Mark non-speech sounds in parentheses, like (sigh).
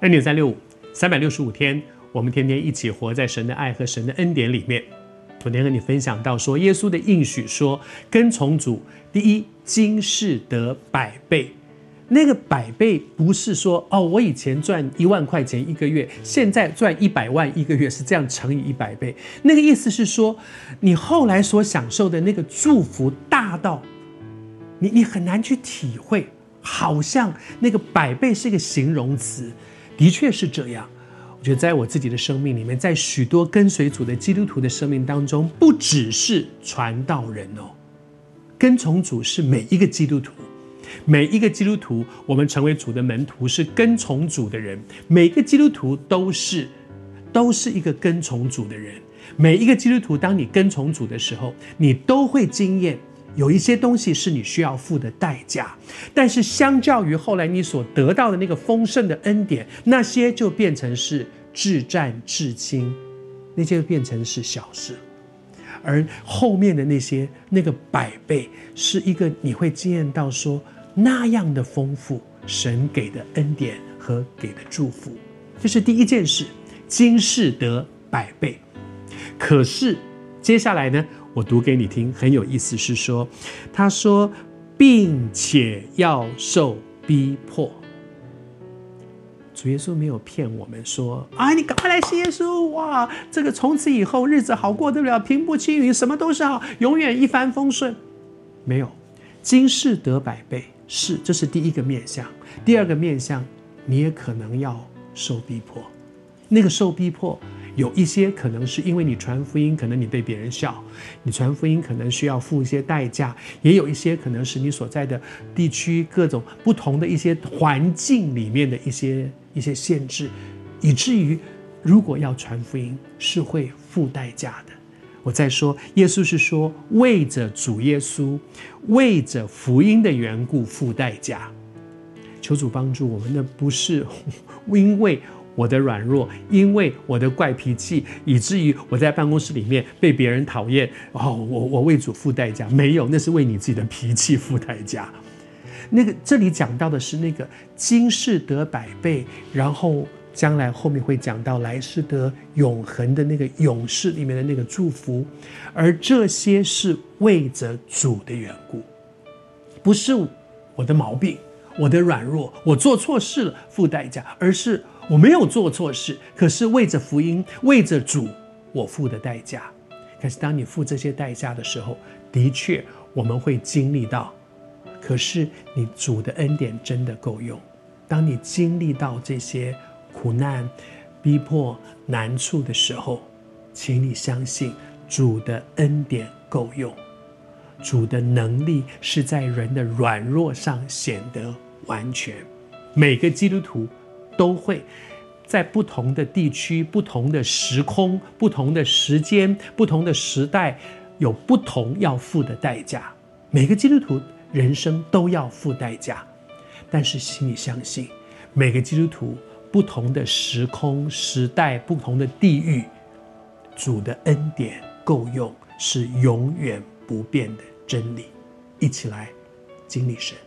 恩典三六五，三百六十五天，我们天天一起活在神的爱和神的恩典里面。昨天和你分享到说，耶稣的应许说，跟从主，第一，今世得百倍。那个百倍不是说哦，我以前赚一万块钱一个月，现在赚一百万一个月，是这样乘以一百倍。那个意思是说，你后来所享受的那个祝福大到你你很难去体会，好像那个百倍是一个形容词，的确是这样。我觉得在我自己的生命里面，在许多跟随主的基督徒的生命当中，不只是传道人哦，跟从主是每一个基督徒。每一个基督徒，我们成为主的门徒，是跟从主的人。每个基督徒都是，都是一个跟从主的人。每一个基督徒，当你跟从主的时候，你都会经验有一些东西是你需要付的代价。但是，相较于后来你所得到的那个丰盛的恩典，那些就变成是至暂至轻，那些就变成是小事。而后面的那些那个百倍，是一个你会经验到说。那样的丰富，神给的恩典和给的祝福，这是第一件事。今世得百倍，可是接下来呢？我读给你听，很有意思，是说，他说，并且要受逼迫。主耶稣没有骗我们说，啊，你赶快来信耶稣，哇，这个从此以后日子好过得了，平步青云，什么都是好，永远一帆风顺。没有，今世得百倍。是，这是第一个面向。第二个面向，你也可能要受逼迫。那个受逼迫，有一些可能是因为你传福音，可能你被别人笑；你传福音可能需要付一些代价；也有一些可能是你所在的地区各种不同的一些环境里面的一些一些限制，以至于如果要传福音，是会付代价的。我再说，耶稣是说为着主耶稣，为着福音的缘故付代价。求主帮助我们，那不是 (laughs) 因为我的软弱，因为我的怪脾气，以至于我在办公室里面被别人讨厌。哦，我我为主付代价，没有，那是为你自己的脾气付代价。那个这里讲到的是那个今世得百倍，然后。将来后面会讲到来世得永恒的那个勇士里面的那个祝福，而这些是为着主的缘故，不是我的毛病、我的软弱、我做错事了付代价，而是我没有做错事，可是为着福音、为着主，我付的代价。可是当你付这些代价的时候，的确我们会经历到，可是你主的恩典真的够用。当你经历到这些。苦难、逼迫、难处的时候，请你相信主的恩典够用，主的能力是在人的软弱上显得完全。每个基督徒都会在不同的地区、不同的时空、不同的时间、不同的时代，有不同要付的代价。每个基督徒人生都要付代价，但是请你相信，每个基督徒。不同的时空、时代、不同的地域，主的恩典够用，是永远不变的真理。一起来经历神。